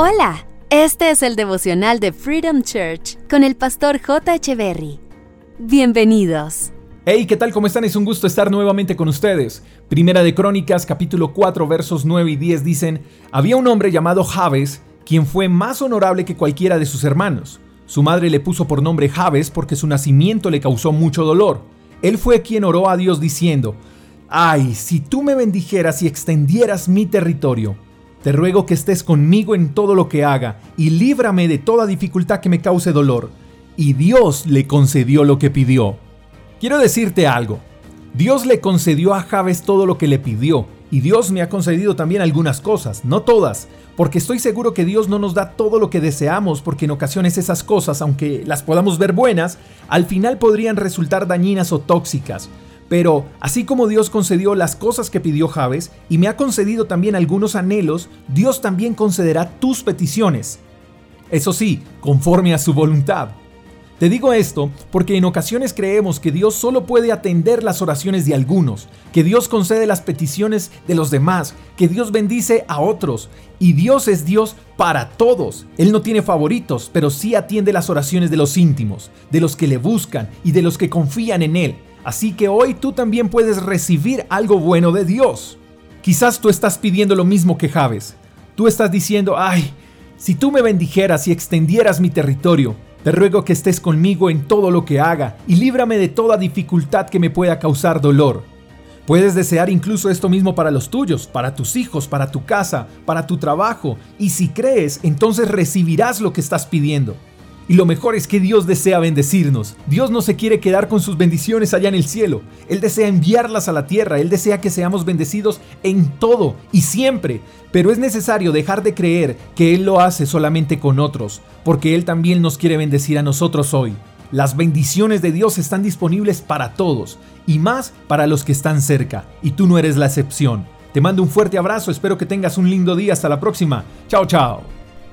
Hola, este es el devocional de Freedom Church con el pastor J. Berry. Bienvenidos. Hey, ¿qué tal? ¿Cómo están? Es un gusto estar nuevamente con ustedes. Primera de Crónicas, capítulo 4, versos 9 y 10 dicen, Había un hombre llamado Jabes, quien fue más honorable que cualquiera de sus hermanos. Su madre le puso por nombre Jabes porque su nacimiento le causó mucho dolor. Él fue quien oró a Dios diciendo, Ay, si tú me bendijeras y extendieras mi territorio, te ruego que estés conmigo en todo lo que haga y líbrame de toda dificultad que me cause dolor. Y Dios le concedió lo que pidió. Quiero decirte algo. Dios le concedió a Jabes todo lo que le pidió, y Dios me ha concedido también algunas cosas, no todas, porque estoy seguro que Dios no nos da todo lo que deseamos, porque en ocasiones esas cosas, aunque las podamos ver buenas, al final podrían resultar dañinas o tóxicas. Pero así como Dios concedió las cosas que pidió Jabes y me ha concedido también algunos anhelos, Dios también concederá tus peticiones. Eso sí, conforme a su voluntad. Te digo esto porque en ocasiones creemos que Dios solo puede atender las oraciones de algunos, que Dios concede las peticiones de los demás, que Dios bendice a otros, y Dios es Dios para todos. Él no tiene favoritos, pero sí atiende las oraciones de los íntimos, de los que le buscan y de los que confían en Él. Así que hoy tú también puedes recibir algo bueno de Dios. Quizás tú estás pidiendo lo mismo que Javes. Tú estás diciendo, ay, si tú me bendijeras y extendieras mi territorio, te ruego que estés conmigo en todo lo que haga y líbrame de toda dificultad que me pueda causar dolor. Puedes desear incluso esto mismo para los tuyos, para tus hijos, para tu casa, para tu trabajo, y si crees, entonces recibirás lo que estás pidiendo. Y lo mejor es que Dios desea bendecirnos. Dios no se quiere quedar con sus bendiciones allá en el cielo. Él desea enviarlas a la tierra. Él desea que seamos bendecidos en todo y siempre. Pero es necesario dejar de creer que Él lo hace solamente con otros, porque Él también nos quiere bendecir a nosotros hoy. Las bendiciones de Dios están disponibles para todos, y más para los que están cerca, y tú no eres la excepción. Te mando un fuerte abrazo, espero que tengas un lindo día, hasta la próxima. Chao, chao.